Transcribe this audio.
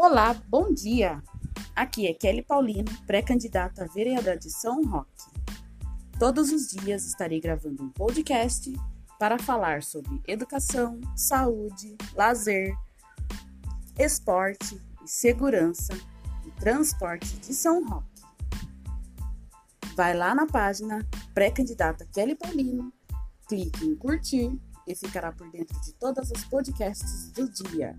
Olá, bom dia! Aqui é Kelly Paulino, pré-candidata a vereadora de São Roque. Todos os dias estarei gravando um podcast para falar sobre educação, saúde, lazer, esporte e segurança e transporte de São Roque. Vai lá na página pré-candidata Kelly Paulino, clique em curtir e ficará por dentro de todas as podcasts do dia.